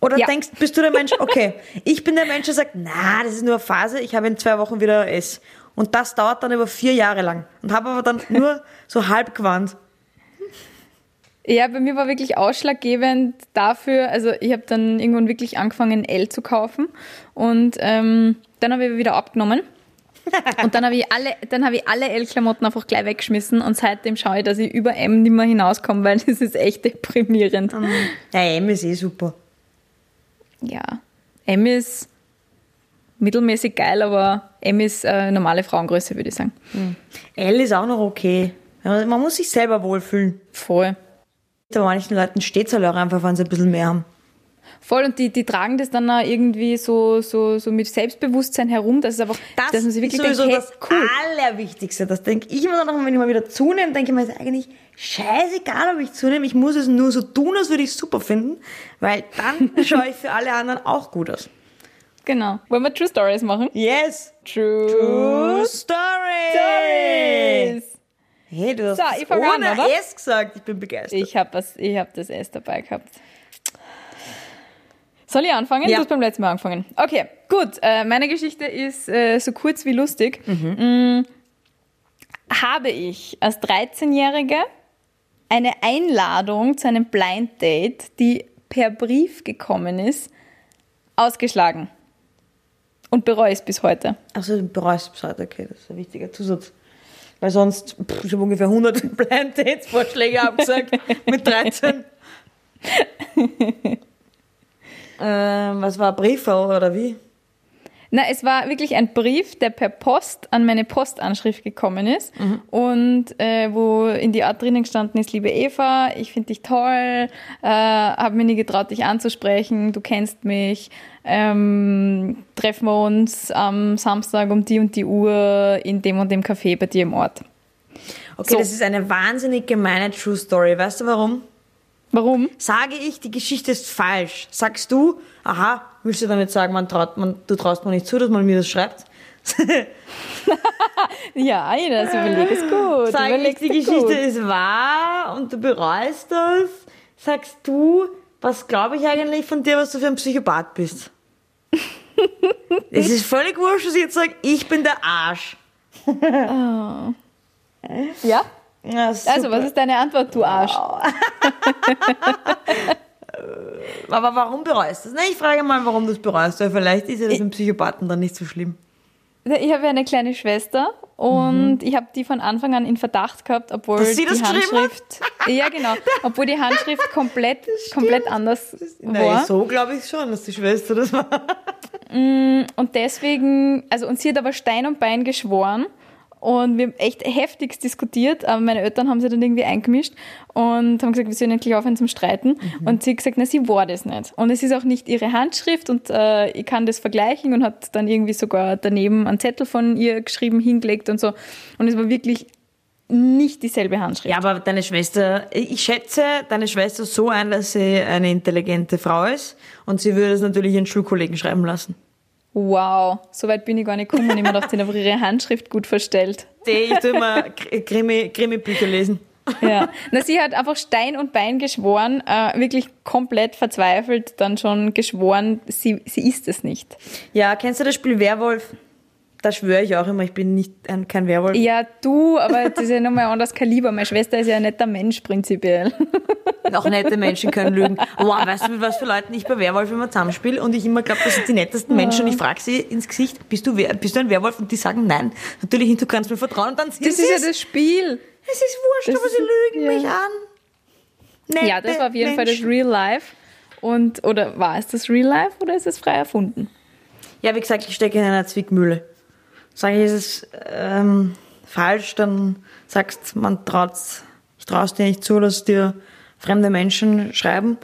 Oder Ja. denkst, bist du der Mensch, [LAUGHS] okay, ich bin der Mensch, der sagt, na, das ist nur eine Phase, ich habe in zwei Wochen wieder S. Und das dauert dann über vier Jahre lang. Und habe aber dann nur so halb gewandt. Ja, bei mir war wirklich ausschlaggebend dafür, also ich habe dann irgendwann wirklich angefangen, L zu kaufen und ähm, dann habe ich wieder abgenommen. Und dann habe ich alle, dann habe ich alle L-Klamotten einfach gleich weggeschmissen und seitdem schaue ich, dass ich über M nicht mehr hinauskomme, weil das ist echt deprimierend. Ja, M ist eh super. Ja, M ist mittelmäßig geil, aber M ist äh, normale Frauengröße, würde ich sagen. L ist auch noch okay. Man muss sich selber wohlfühlen. Voll. Bei manchen Leuten steht es halt auch einfach, wenn sie ein bisschen mehr haben. Voll, und die, die tragen das dann auch irgendwie so, so, so mit Selbstbewusstsein herum, dass es einfach, Das dass man sich ist wirklich sowieso denkt, hey, das cool. Allerwichtigste. Das denke ich immer noch, wenn ich mal wieder zunehme, denke ich mir, ist eigentlich scheißegal, ob ich zunehme. Ich muss es nur so tun, als würde ich es super finden, weil dann [LAUGHS] schaue ich für alle anderen auch gut aus. Genau. Wollen wir True Stories machen? Yes! True, True Story! Hey, du hast So, ich fang an, ohne oder? S gesagt. Ich bin begeistert. Ich habe hab das S dabei gehabt. Soll ich anfangen? Ja. Du hast beim letzten Mal angefangen. Okay, gut. Äh, meine Geschichte ist äh, so kurz wie lustig. Mm, habe ich als 13-Jährige eine Einladung zu einem Blind Date, die per Brief gekommen ist, ausgeschlagen. Und bereue es bis heute. Also, du bereust bis heute, okay, das ist ein wichtiger Zusatz. Weil sonst, pff, ich habe ungefähr 100 Blind [LAUGHS] Dates Vorschläge abgesagt [LAUGHS] mit 13. ähm, was war, ein Brief oder wie? Na, es war wirklich ein Brief, der per Post an meine Postanschrift gekommen ist und äh, wo in die Art drinnen gestanden ist, liebe Eva, ich finde dich toll, äh, habe mir nie getraut, dich anzusprechen, du kennst mich, ähm, treffen wir uns am Samstag um die und die Uhr in dem und dem Café bei dir im Ort. Okay, So. das ist eine wahnsinnig gemeine True Story. Weißt du warum? Warum? Sage ich, die Geschichte ist falsch. Sagst du, aha, willst du damit sagen, man traut, man, du traust mir nicht zu, dass man mir das schreibt? [LAUGHS] Ja, das überleg es gut. Sag ich, die Geschichte gut. ist wahr und du bereust das? Sagst du, was glaube ich eigentlich von dir, was du für ein Psychopath bist? [LAUGHS] es ist völlig wurscht, dass ich jetzt sage, ich bin der Arsch. [LAUGHS] Ja? Ja, Also, was ist deine Antwort, du Arsch? [LAUGHS] Aber warum bereust du das? Ne, ich frage mal, warum du es bereust, weil vielleicht ist ja das mit Psychopathen dann nicht so schlimm. Ich habe ja eine kleine Schwester und ich habe die von Anfang an in Verdacht gehabt, obwohl Mhm. Die? Handschrift, [LAUGHS] ja genau, obwohl die Handschrift komplett, komplett anders Nein, war. so glaube ich schon, dass die Schwester das war. Und deswegen, also und sie hat aber Stein und Bein geschworen und wir haben echt heftigst diskutiert, aber meine Eltern haben sich dann irgendwie eingemischt und haben gesagt, wir sollen endlich aufhören zum Streiten. Mhm. Und sie hat gesagt, na, sie war das nicht. Und es ist auch nicht ihre Handschrift und äh, ich kann das vergleichen und hat dann irgendwie sogar daneben einen Zettel von ihr geschrieben, hingelegt und so. Und es war wirklich nicht dieselbe Handschrift. Ja, aber deine Schwester, ich schätze deine Schwester so ein, dass sie eine intelligente Frau ist und sie würde es natürlich ihren Schulkollegen schreiben lassen. Wow, so weit bin ich gar nicht gekommen ich mir gedacht, sie einfach ihre Handschrift gut verstellt. Ich tue immer Krimi- Krimi-Bücher lesen. Ja. [LAUGHS] Na, sie hat einfach Stein und Bein geschworen, äh, wirklich komplett verzweifelt, dann schon geschworen, sie, sie ist es nicht. Ja, kennst du das Spiel Werwolf? Da schwöre ich auch immer, ich bin nicht ein, kein Werwolf. Ja, du, aber das ist ja nochmal ein anderes Kaliber. Meine Schwester ist ja ein netter Mensch prinzipiell. Auch nette Menschen können lügen. Wow, weißt du, mit was für Leuten ich bei Werwolf immer zusammenspiele? Und ich immer glaube, das sind die nettesten Menschen. Und ich frage sie ins Gesicht, bist du, Wer- bist du ein Werwolf? Und die sagen nein. Natürlich, du kannst mir vertrauen. Und dann sind Das sie ist ja das Spiel. Es ist wurscht, das aber ist- sie lügen ja. mich an. Nette Ja, das war auf jeden Fall das Menschen. Real Life. Und, oder war es das Real Life oder ist es frei erfunden? Ja, wie gesagt, ich stecke in einer Zwickmühle. Sage ich, ist es ähm, falsch, dann sagst man traut's, ich traue es dir nicht zu, dass dir fremde Menschen schreiben.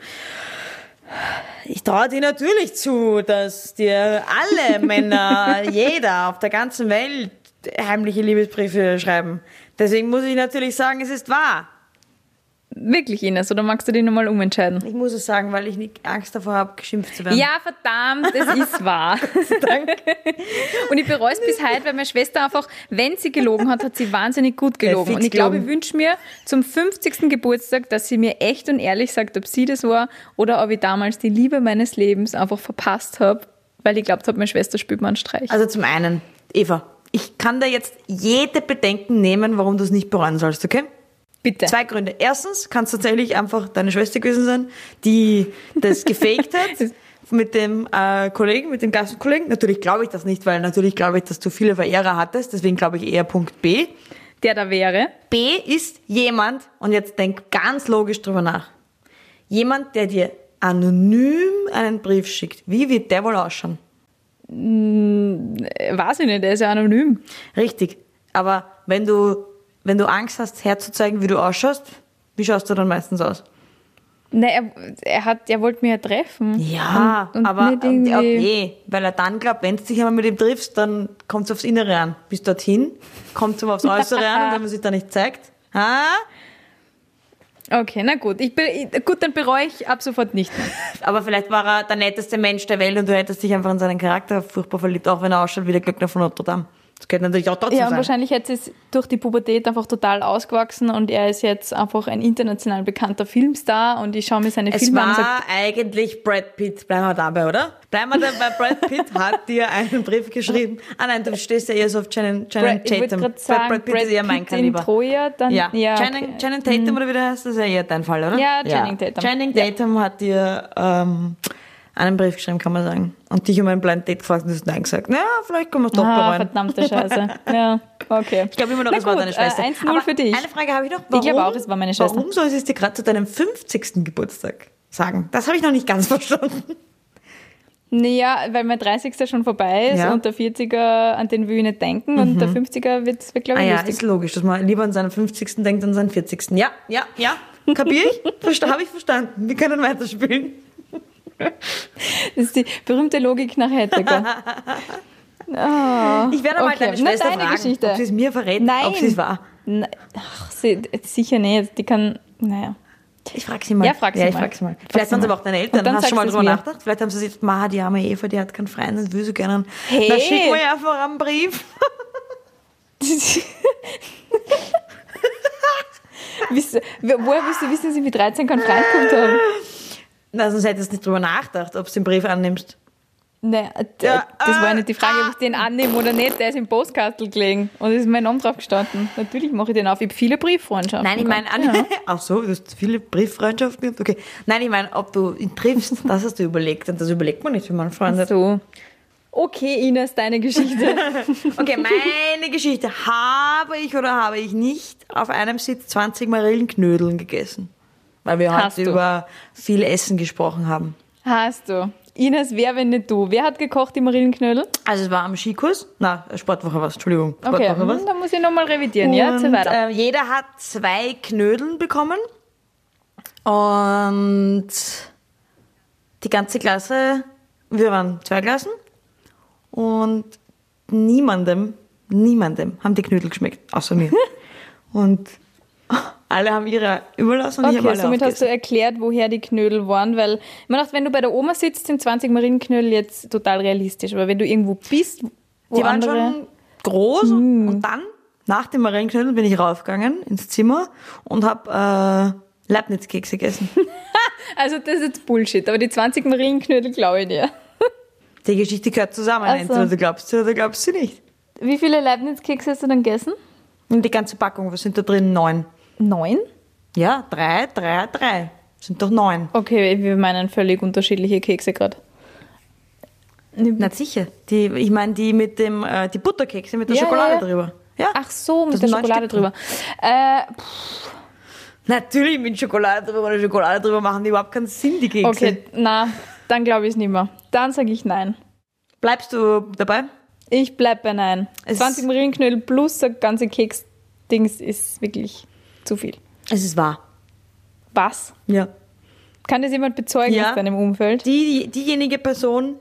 Ich traue dir natürlich zu, dass dir alle [LAUGHS] Männer, jeder auf der ganzen Welt heimliche Liebesbriefe schreiben. Deswegen muss ich natürlich sagen, es ist wahr. Wirklich, Ines, oder magst du dich nochmal umentscheiden? Ich muss es sagen, weil ich nicht Angst davor habe, geschimpft zu werden. Ja, verdammt, es ist wahr. [LAUGHS] danke. Und ich bereue es bis heute, weil meine Schwester einfach, wenn sie gelogen hat, hat sie wahnsinnig gut gelogen. Und ich glaube, ich wünsche mir zum 50. Geburtstag, dass sie mir echt und ehrlich sagt, ob sie das war oder ob ich damals die Liebe meines Lebens einfach verpasst habe, weil ich glaubt habe, meine Schwester spielt mir einen Streich. Also zum einen, Eva, ich kann da jetzt jede Bedenken nehmen, warum du es nicht bereuen sollst, okay? Bitte. Zwei Gründe. Erstens kann es tatsächlich einfach deine Schwester gewesen sein, die das [LAUGHS] gefaked hat mit dem äh, Kollegen, mit dem Gastkollegen. Natürlich glaube ich das nicht, weil natürlich glaube ich, dass du viele Verehrer hattest. Deswegen glaube ich eher Punkt B. Der da wäre. B ist jemand, und jetzt denk ganz logisch drüber nach, jemand, der dir anonym einen Brief schickt. Wie wird der wohl ausschauen? Äh, Weiß ich nicht, der ist ja anonym. Richtig. Aber wenn du, wenn du Angst hast, herzuzeigen, wie du ausschaust, wie schaust du dann meistens aus? Ne, er, er, hat, er wollte mich ja treffen. Ja, Und- und aber okay, weil er dann glaubt, wenn du dich einmal mit ihm triffst, dann kommt es aufs Innere an. Bis dorthin kommt es aufs Äußere an und wenn man sich da nicht zeigt, ha? Okay, na gut. Ich, gut, dann bereue ich ab sofort nicht mehr. [LAUGHS] Aber vielleicht war er der netteste Mensch der Welt und du hättest dich einfach in seinen Charakter furchtbar verliebt, auch wenn er ausschaut wie der Glöckner von Notre Dame. Das könnte natürlich auch trotzdem Ja, und sein. wahrscheinlich hat es durch die Pubertät einfach total ausgewachsen und er ist jetzt einfach ein international bekannter Filmstar und ich schaue mir seine Es Filme an sage, war eigentlich Brad Pitt. Bleiben wir dabei, oder? Bleiben wir dabei. Brad Pitt hat dir einen Brief geschrieben. [LAUGHS] Ah nein, du stehst ja eher so auf Channing, Channing Brad, ich Tatum. gerade sagen, Brad Pitt ist eher mein Pitt in Kaliber. Troja, dann, Ja, ja, Channing, okay. Tatum oder wie der heißt, das ist ja eher dein Fall, oder? Ja, Channing Tatum. Channing Tatum hat dir ähm, einen Brief geschrieben, kann man sagen. Und dich um ein Blind Date gefragt und du hast Nein gesagt. Na, vielleicht können wir es doch Ah, bereuen. verdammte Scheiße. [LAUGHS] Ja, okay. Ich glaube immer noch, Na es war deine Schwester. Äh, 1-0 Aber für dich. Eine Frage habe ich noch. Ich glaube auch, es war meine Schwester. Warum soll sie es dir gerade zu deinem 50. Geburtstag sagen? Das habe ich noch nicht ganz [LAUGHS] verstanden. Naja, weil mein 30. schon vorbei ist Ja. Mhm. und der 40er, an den will ich nicht denken und der 50er wird, wird glaube Ah ich, ja, lustig. ist logisch, dass man lieber an seinen 50. denkt, an seinen 40. Ja, ja, ja. Kapier ich? [LAUGHS] Versta habe ich verstanden. Wir können weiterspielen. Das ist die berühmte Logik nach Hettecker. [LAUGHS] Ich werde mal Okay, deine na, Schwester deine fragen, Geschichte. ob sie es mir verrät, Nein. ob sie es war. Na, ach, sie, sicher nicht. Die kann, naja. Ich frage sie mal. Ja, frag sie ja, ich mal. frag sie mal. Vielleicht sie waren es aber auch deine Eltern. dann Hast du schon mal drüber nachgedacht? Vielleicht haben sie sich, ma, die arme Eva, die hat keinen Freund und will so gerne einen. Hey. Na, schick mir einfach einen Brief. [LAUGHS] Woher willst du wissen, dass ich mit 13 keinen Freund gehabt habe? Na, sonst hättest du nicht drüber nachgedacht, ob du den Brief annimmst. Nein, d- Ja, das war ja äh, nicht die Frage, ob ich den annehme oder nicht. Der ist im Postkastel gelegen und ist mein Name drauf gestanden. Natürlich mache ich den auf. Ich habe viele Brieffreundschaften. Nein, ich meine, gehabt. ja. ach so, du hast viele Brieffreundschaften gehabt? Okay. Nein, ich meine, ob du ihn triffst, [LAUGHS] das hast du überlegt. Und das überlegt man nicht, wenn man einen Freund hat. So. Okay, Ines, deine Geschichte. [LAUGHS] Okay, meine Geschichte. Habe ich oder habe ich nicht auf einem Sitz 20 Marillenknödeln gegessen? Weil wir Hast heute du. über viel Essen gesprochen haben. Hast du. Ines, wer, wenn nicht du? Wer hat gekocht, die Marillenknödel? Also es war am Skikurs. Na, Sportwoche was, Entschuldigung. Okay, Sportwoche was. hm, dann muss ich nochmal revidieren. Ja, erzähl Und, weiter. äh, jeder hat zwei Knödeln bekommen. Und die ganze Klasse, wir waren zwei Klassen. Und niemandem, niemandem haben die Knödel geschmeckt, außer mir. [LAUGHS] und alle haben ihre überlassen und ich Okay, alle somit hast du erklärt, woher die Knödel waren, weil mir dachte, wenn du bei der Oma sitzt, sind 20 Marillenknödel jetzt total realistisch. Aber wenn du irgendwo bist, wo Die waren andere... Hm. schon groß und dann, nach dem Marillenknödel, bin ich raufgegangen ins Zimmer und habe äh, Leibniz-Kekse gegessen. [LAUGHS] Also das ist jetzt Bullshit, aber die 20 Marillenknödel glaube ich dir. Die Geschichte gehört zusammen. Ach so. Entweder du glaubst sie oder du glaubst sie nicht. wie viele Leibniz-Kekse hast du dann gegessen? Die ganze Packung, was sind da drin? Neun. Neun? Ja, drei, drei, drei. Sind doch neun. Okay, wir meinen völlig unterschiedliche Kekse gerade. Na sicher. Die, ich meine, die mit dem, äh, die Butterkekse mit der Ja, Schokolade ja, ja. drüber. Ja. Ach so, mit der Schokolade drüber. Äh, Natürlich mit Schokolade drüber oder Schokolade drüber machen die überhaupt keinen Sinn, die Kekse. okay, na, dann glaube ich es nicht mehr. Dann sage ich nein. Bleibst du dabei? Ich bleib bei nein. Es- 20 Marillenknödel plus der ganze Keks-Dings ist wirklich zu viel. Es ist wahr. Was? Ja. Kann das jemand bezeugen Ja. aus deinem Umfeld? Die, diejenige Person,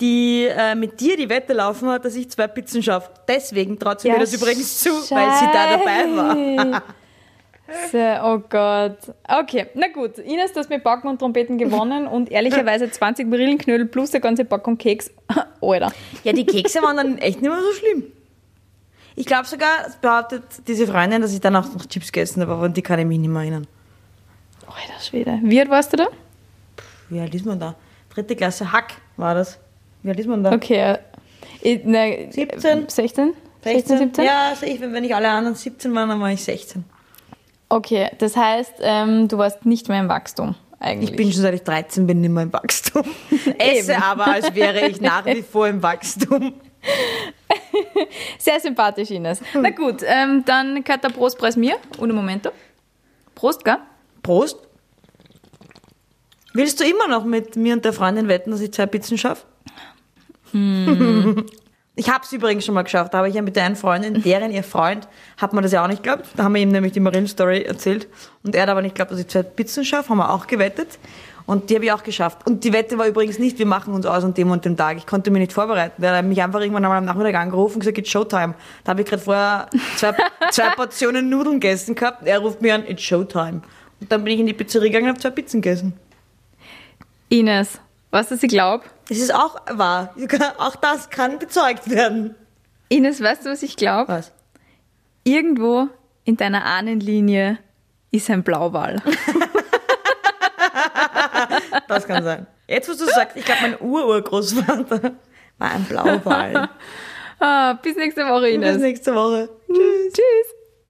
die äh, mit dir die Wette laufen hat, dass ich zwei Pizzen schaffe. Deswegen traut sie mir das übrigens zu, weil sie da dabei war. [LAUGHS] So, oh Gott. Okay, na gut. Ines, du hast mit Backen und Trompeten gewonnen und ehrlicherweise 20 Marillenknödel plus der ganze Packung Keks. [LAUGHS] Alter. Ja, die Kekse waren dann echt nicht mehr so schlimm. Ich glaube sogar, es behauptet diese Freundin, dass ich dann auch noch Chips gegessen habe, aber an die kann ich mich nicht mehr erinnern. Alter Schwede. Wie alt warst du da? Wie alt ist man da? Dritte Klasse Hack war das. Wie alt ist man da? Okay. Ich, ne, 17. 16? 16, 17? Ja, also ich, wenn ich alle anderen 17 waren, dann war ich 16. Okay, das heißt, ähm, du warst nicht mehr im Wachstum eigentlich. Ich bin schon seit ich 13 bin nicht mehr im Wachstum. [LAUGHS] Esse Eben. aber, als wäre ich nach wie [LAUGHS] vor im Wachstum. [LAUGHS] Sehr sympathisch, Ines. Na gut, ähm, dann gehört der Prostpreis mir. Ohne Momento. Prost, gell? Prost. Willst du immer noch mit mir und der Freundin wetten, dass ich zwei Pizzen schaffe? [LAUGHS] Ich habe es übrigens schon mal geschafft, da habe ich ja mit der einen Freundin, deren ihr Freund, hat mir das ja auch nicht geglaubt. Da haben wir ihm nämlich die Marillen-Story erzählt. Und er hat aber nicht geglaubt, dass ich zwei Pizzen schaffe, haben wir auch gewettet. Und die habe ich auch geschafft. Und die Wette war übrigens nicht, wir machen uns aus an dem und dem Tag. Ich konnte mich nicht vorbereiten. Der hat mich einfach irgendwann einmal am Nachmittag angerufen und gesagt, it's Showtime. Da habe ich gerade vorher zwei, [LAUGHS] zwei Portionen Nudeln gegessen gehabt. Er ruft mich an, it's Showtime. Und dann bin ich in die Pizzerie gegangen und habe zwei Pizzen gegessen. Ines, was dass ich glaube? Das ist auch wahr. Auch das kann bezeugt werden. Ines, weißt du, was ich glaube? Was? Irgendwo in deiner Ahnenlinie ist ein Blauwal. [LAUGHS] Das kann sein. Jetzt, wo du sagst, ich glaube, mein Ururgroßvater war ein Blauwal. [LAUGHS] ah, bis nächste Woche, Bis Ines. nächste Woche. Tschüss. Tschüss.